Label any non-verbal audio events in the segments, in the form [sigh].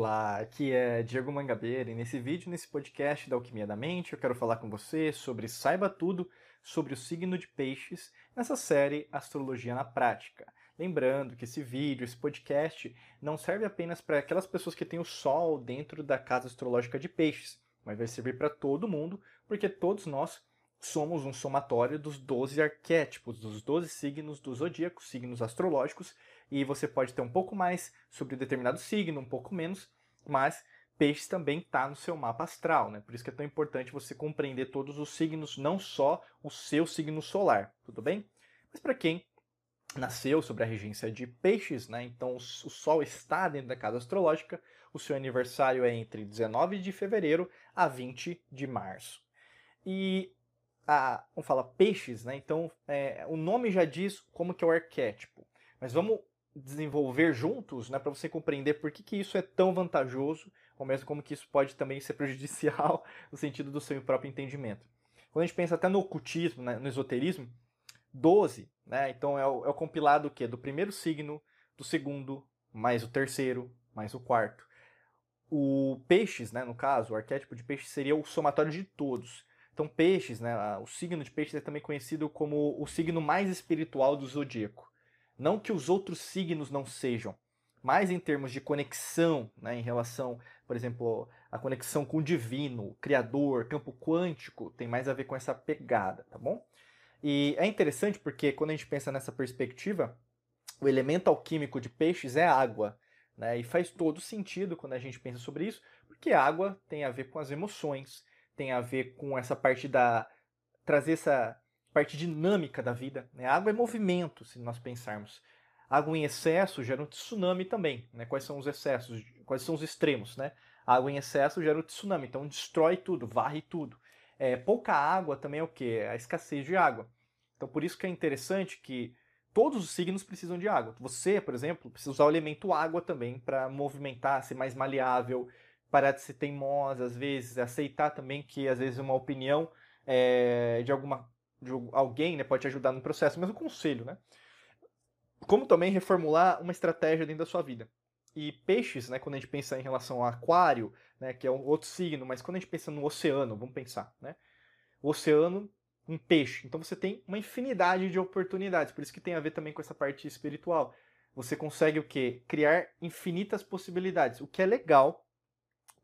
Olá, aqui é Diego Mangabeira e nesse vídeo, nesse podcast da Alquimia da Mente, eu quero falar com você sobre Saiba Tudo sobre o signo de Peixes nessa série Astrologia na Prática. Lembrando que esse vídeo, esse podcast, não serve apenas para aquelas pessoas que têm o Sol dentro da casa astrológica de Peixes, mas vai servir para todo mundo, porque todos nós somos um somatório dos 12 arquétipos, dos 12 signos do zodíaco, signos astrológicos, e você pode ter um pouco mais sobre determinado signo, um pouco menos, mas peixes também está no seu mapa astral, né? Por isso que é tão importante você compreender todos os signos, não só o seu signo solar, tudo bem? Mas para quem nasceu sobre a regência de peixes, né? Então o Sol está dentro da casa astrológica, o seu aniversário é entre 19 de fevereiro a 20 de março. E a, vamos falar peixes, né? Então, é, o nome já diz como que é o arquétipo. Mas vamos desenvolver juntos, né, para você compreender por que, que isso é tão vantajoso, ou mesmo como que isso pode também ser prejudicial [laughs] no sentido do seu próprio entendimento. Quando a gente pensa até no ocultismo, né, no esoterismo, 12, né, então é o, é o compilado o do primeiro signo, do segundo, mais o terceiro, mais o quarto. O peixes, né, no caso, o arquétipo de peixes seria o somatório de todos. Então, peixes, né, o signo de peixes é também conhecido como o signo mais espiritual do zodíaco. Não que os outros signos não sejam, mas em termos de conexão, né, em relação, por exemplo, a conexão com o divino, o criador, campo quântico, tem mais a ver com essa pegada, tá bom? E é interessante porque quando a gente pensa nessa perspectiva, o elemento alquímico de peixes é água. Né? E faz todo sentido quando a gente pensa sobre isso, porque água tem a ver com as emoções, tem a ver com essa parte da. trazer essa parte dinâmica da vida. Né? Água é movimento, se nós pensarmos. Água em excesso gera um tsunami também. Né? Quais são os excessos? Quais são os extremos? Né? água em excesso gera um tsunami, então destrói tudo, varre tudo. É, pouca água também é o que? É a escassez de água. Então por isso que é interessante que todos os signos precisam de água. Você, por exemplo, precisa usar o elemento água também para movimentar, ser mais maleável, parar de ser teimosa às vezes, aceitar também que às vezes uma opinião é, de alguma de alguém né, pode te ajudar no processo, mesmo conselho, né? Como também reformular uma estratégia dentro da sua vida. E peixes, né, quando a gente pensa em relação ao aquário, né, que é um outro signo, mas quando a gente pensa no oceano, vamos pensar, né? O oceano, um peixe. Então você tem uma infinidade de oportunidades, por isso que tem a ver também com essa parte espiritual. Você consegue o quê? Criar infinitas possibilidades, o que é legal,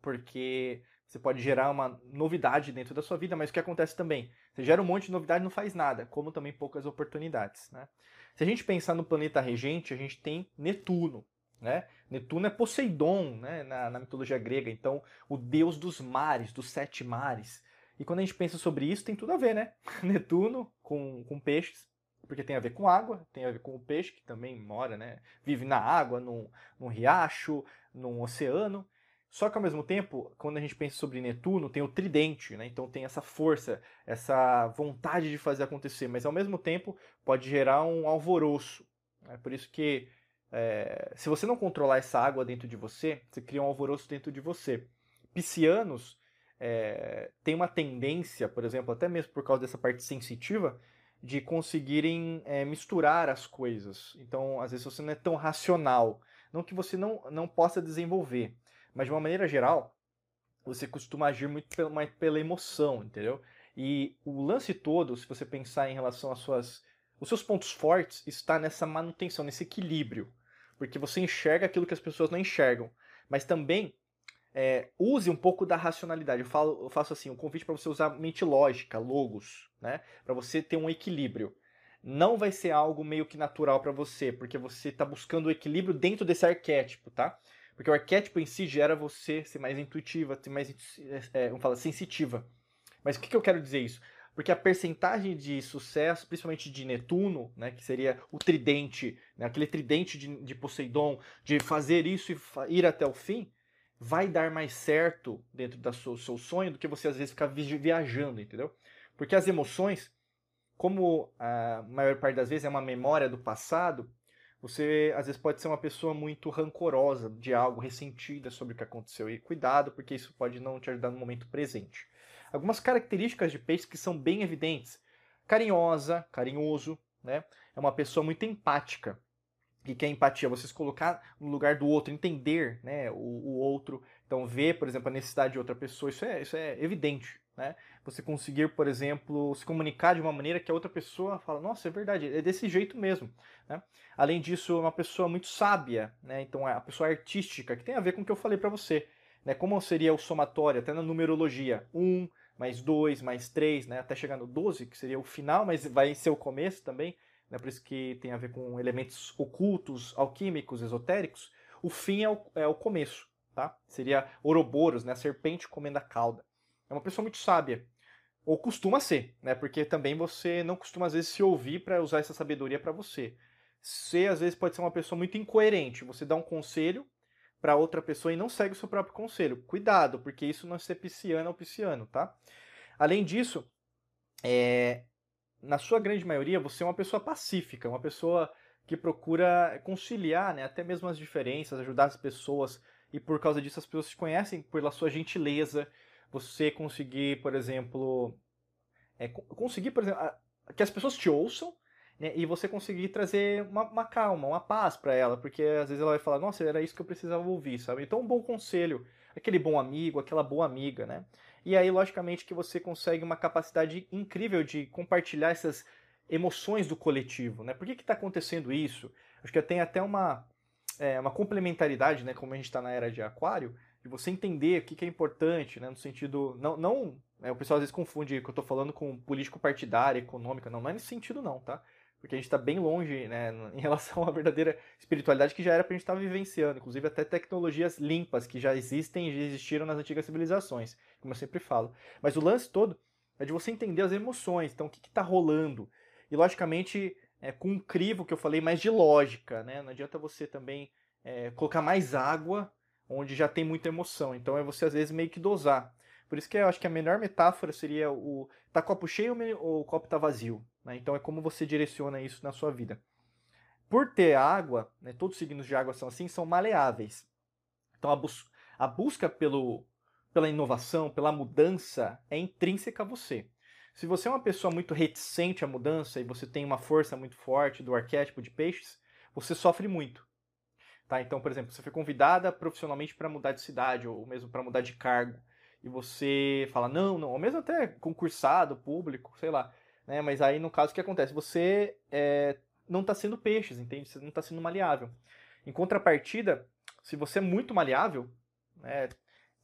porque você pode gerar uma novidade dentro da sua vida, mas o que acontece também? Você gera um monte de novidade e não faz nada, como também poucas oportunidades. Né? Se a gente pensar no planeta regente, a gente tem Netuno. Né? Netuno é Poseidon né? na, na mitologia grega, então o deus dos mares, dos sete mares. E quando a gente pensa sobre isso, tem tudo a ver, né? [laughs] Netuno com, com peixes, porque tem a ver com água, tem a ver com o peixe, que também mora, né? Vive na água, num, num riacho, num oceano. Só que ao mesmo tempo, quando a gente pensa sobre Netuno, tem o tridente, né? Então tem essa força, essa vontade de fazer acontecer, mas ao mesmo tempo pode gerar um alvoroço. É por isso que é, se você não controlar essa água dentro de você, você cria um alvoroço dentro de você. Piscianos é, têm uma tendência, por exemplo, até mesmo por causa dessa parte sensitiva, de conseguirem é, misturar as coisas. Então, às vezes você não é tão racional. Não que você não, não possa desenvolver, mas de uma maneira geral, você costuma agir muito pela, pela emoção, entendeu? E o lance todo, se você pensar em relação às suas. Os seus pontos fortes está nessa manutenção, nesse equilíbrio. Porque você enxerga aquilo que as pessoas não enxergam. Mas também é, use um pouco da racionalidade. Eu, falo, eu faço assim, um convite para você usar mente lógica, logos, né? Para você ter um equilíbrio. Não vai ser algo meio que natural para você, porque você está buscando o equilíbrio dentro desse arquétipo, tá? Porque o arquétipo em si gera você ser mais intuitiva, ser mais é, vamos falar, sensitiva. Mas o que, que eu quero dizer isso? Porque a percentagem de sucesso, principalmente de Netuno, né, que seria o tridente, né, aquele tridente de, de Poseidon, de fazer isso e ir até o fim, vai dar mais certo dentro do seu, seu sonho do que você às vezes ficar viajando, entendeu? Porque as emoções, como a maior parte das vezes é uma memória do passado, você às vezes pode ser uma pessoa muito rancorosa de algo, ressentida sobre o que aconteceu. E cuidado, porque isso pode não te ajudar no momento presente. Algumas características de peixe que são bem evidentes. Carinhosa, carinhoso, né? É uma pessoa muito empática. O que é empatia? Você se colocar no lugar do outro, entender né, o, o outro. Então, ver, por exemplo, a necessidade de outra pessoa, isso é, isso é evidente. Né? Você conseguir, por exemplo, se comunicar de uma maneira que a outra pessoa fala, nossa, é verdade, é desse jeito mesmo. Né? Além disso, é uma pessoa muito sábia, né? então é a pessoa artística, que tem a ver com o que eu falei para você. Né? Como seria o somatório, até na numerologia, um mais dois mais três né? até chegar no 12, que seria o final, mas vai ser o começo também, né? por isso que tem a ver com elementos ocultos, alquímicos, esotéricos. O fim é o, é o começo, tá? Seria Ouroboros, né? a serpente comendo a cauda. É uma pessoa muito sábia. Ou costuma ser, né? Porque também você não costuma, às vezes, se ouvir para usar essa sabedoria para você. Você, às vezes, pode ser uma pessoa muito incoerente. Você dá um conselho para outra pessoa e não segue o seu próprio conselho. Cuidado, porque isso não é ser pisciano ou pisciano, tá? Além disso, é... na sua grande maioria, você é uma pessoa pacífica, uma pessoa que procura conciliar, né? Até mesmo as diferenças, ajudar as pessoas. E por causa disso, as pessoas te conhecem pela sua gentileza, você conseguir, por exemplo, é, conseguir, por exemplo, que as pessoas te ouçam né, e você conseguir trazer uma, uma calma, uma paz para ela, porque às vezes ela vai falar, nossa, era isso que eu precisava ouvir, sabe? Então, um bom conselho, aquele bom amigo, aquela boa amiga, né? E aí, logicamente, que você consegue uma capacidade incrível de compartilhar essas emoções do coletivo, né? Por que está acontecendo isso? Acho que tem até uma, é, uma complementaridade, né? Como a gente está na era de aquário, de você entender o que, que é importante, né, no sentido. Não, não né, o pessoal às vezes confunde o que eu estou falando com político partidário, econômica, não, não é nesse sentido, não, tá? Porque a gente está bem longe né, em relação à verdadeira espiritualidade que já era para a gente estar tá vivenciando, inclusive até tecnologias limpas que já existem e já existiram nas antigas civilizações, como eu sempre falo. Mas o lance todo é de você entender as emoções, então o que está rolando. E logicamente, é, com um crivo que eu falei mais de lógica, né? Não adianta você também é, colocar mais água onde já tem muita emoção. Então é você às vezes meio que dosar. Por isso que eu acho que a melhor metáfora seria o tá copo cheio ou o copo tá vazio. Né? Então é como você direciona isso na sua vida. Por ter água, né, todos os signos de água são assim, são maleáveis. Então a, bus a busca pelo, pela inovação, pela mudança é intrínseca a você. Se você é uma pessoa muito reticente à mudança e você tem uma força muito forte do arquétipo de peixes, você sofre muito. Tá? Então, por exemplo, você foi convidada profissionalmente para mudar de cidade ou mesmo para mudar de cargo e você fala não, não, ou mesmo até concursado, público, sei lá. Né? Mas aí, no caso, o que acontece? Você é, não está sendo peixes, entende? Você não está sendo maleável. Em contrapartida, se você é muito maleável, né,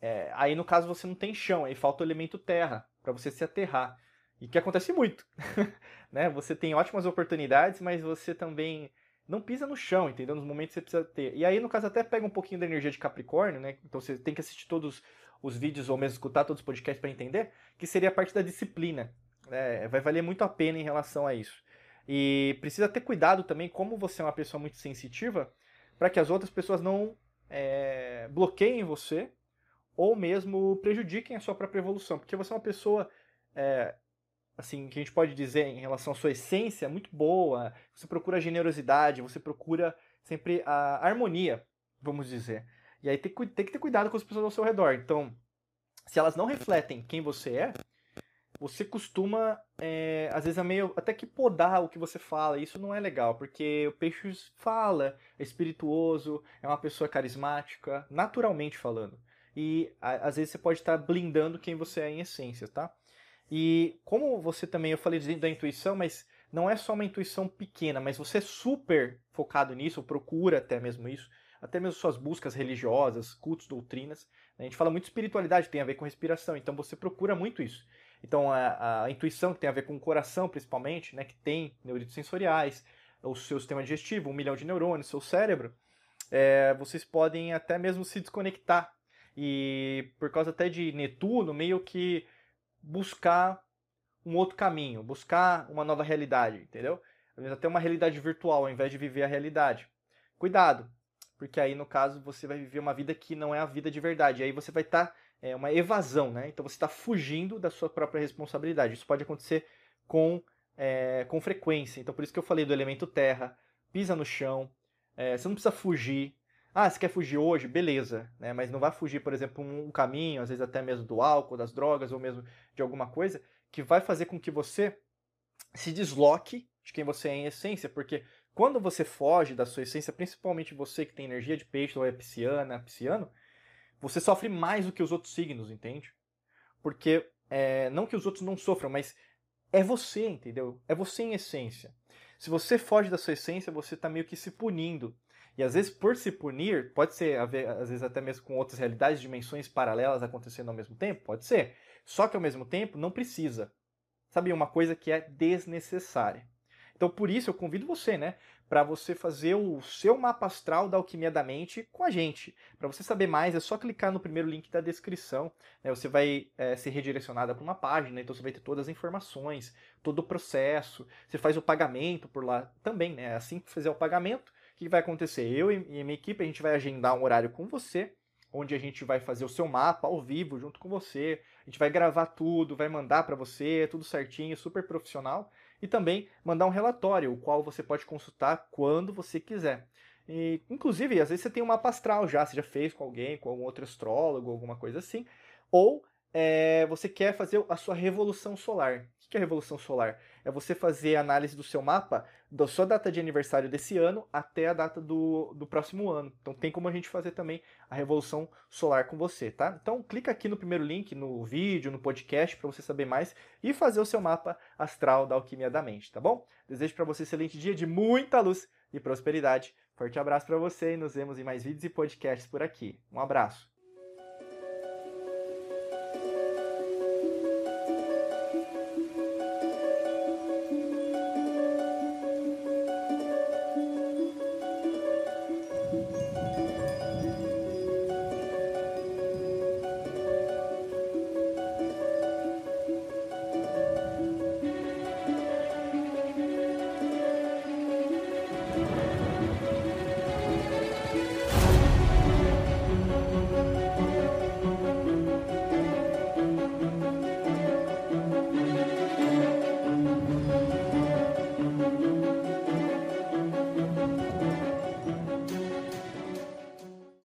é, aí no caso você não tem chão, aí falta o elemento terra para você se aterrar. E que acontece muito. [laughs] né? Você tem ótimas oportunidades, mas você também não pisa no chão, entendeu? Nos momentos que você precisa ter. E aí, no caso, até pega um pouquinho da energia de Capricórnio, né? Então você tem que assistir todos os vídeos ou mesmo escutar todos os podcasts para entender, que seria a parte da disciplina. Né? Vai valer muito a pena em relação a isso. E precisa ter cuidado também, como você é uma pessoa muito sensitiva, para que as outras pessoas não é, bloqueiem você ou mesmo prejudiquem a sua própria evolução. Porque você é uma pessoa é, assim, que a gente pode dizer em relação à sua essência muito boa, você procura generosidade, você procura sempre a harmonia, vamos dizer. E aí tem, tem que ter cuidado com as pessoas ao seu redor. Então, se elas não refletem quem você é, você costuma, é, às vezes, é meio até que podar o que você fala. Isso não é legal, porque o peixe fala, é espirituoso, é uma pessoa carismática, naturalmente falando. E às vezes você pode estar blindando quem você é em essência, tá? E como você também, eu falei da intuição, mas não é só uma intuição pequena, mas você é super focado nisso, procura até mesmo isso, até mesmo suas buscas religiosas, cultos, doutrinas. Né? A gente fala muito de espiritualidade, tem a ver com respiração, então você procura muito isso. Então a, a intuição, que tem a ver com o coração principalmente, né, que tem neuritos sensoriais, o seu sistema digestivo, um milhão de neurônios, seu cérebro, é, vocês podem até mesmo se desconectar. E por causa até de Netuno, meio que buscar um outro caminho, buscar uma nova realidade, entendeu? Às vezes até uma realidade virtual, ao invés de viver a realidade. Cuidado, porque aí no caso você vai viver uma vida que não é a vida de verdade. E aí você vai estar tá, é uma evasão, né? Então você está fugindo da sua própria responsabilidade. Isso pode acontecer com é, com frequência. Então por isso que eu falei do elemento terra, pisa no chão. É, você não precisa fugir, ah, você quer fugir hoje? Beleza, né? Mas não vai fugir, por exemplo, um caminho, às vezes até mesmo do álcool, das drogas ou mesmo de alguma coisa que vai fazer com que você se desloque de quem você é em essência, porque quando você foge da sua essência, principalmente você que tem energia de peixe ou é pisciana, pisciano, você sofre mais do que os outros signos, entende? Porque, é, não que os outros não sofram, mas é você, entendeu? É você em essência. Se você foge da sua essência, você está meio que se punindo. E às vezes, por se punir, pode ser, às vezes, até mesmo com outras realidades, dimensões paralelas acontecendo ao mesmo tempo, pode ser. Só que ao mesmo tempo, não precisa. Sabe, uma coisa que é desnecessária. Então, por isso, eu convido você, né, para você fazer o seu mapa astral da alquimia da mente com a gente. Para você saber mais, é só clicar no primeiro link da descrição. Né, você vai é, ser redirecionada para uma página, então você vai ter todas as informações, todo o processo. Você faz o pagamento por lá também, né? Assim que fizer o pagamento, que vai acontecer? Eu e minha equipe, a gente vai agendar um horário com você onde a gente vai fazer o seu mapa ao vivo junto com você. A gente vai gravar tudo, vai mandar para você, tudo certinho, super profissional. E também mandar um relatório, o qual você pode consultar quando você quiser. E, inclusive, às vezes você tem um mapa astral já, você já fez com alguém, com algum outro astrólogo, alguma coisa assim. Ou é, você quer fazer a sua revolução solar. O que é revolução solar? É você fazer análise do seu mapa da sua data de aniversário desse ano até a data do, do próximo ano. Então tem como a gente fazer também a revolução solar com você, tá? Então clica aqui no primeiro link, no vídeo, no podcast, para você saber mais e fazer o seu mapa astral da alquimia da mente, tá bom? Desejo para você um excelente dia de muita luz e prosperidade. Forte abraço para você e nos vemos em mais vídeos e podcasts por aqui. Um abraço.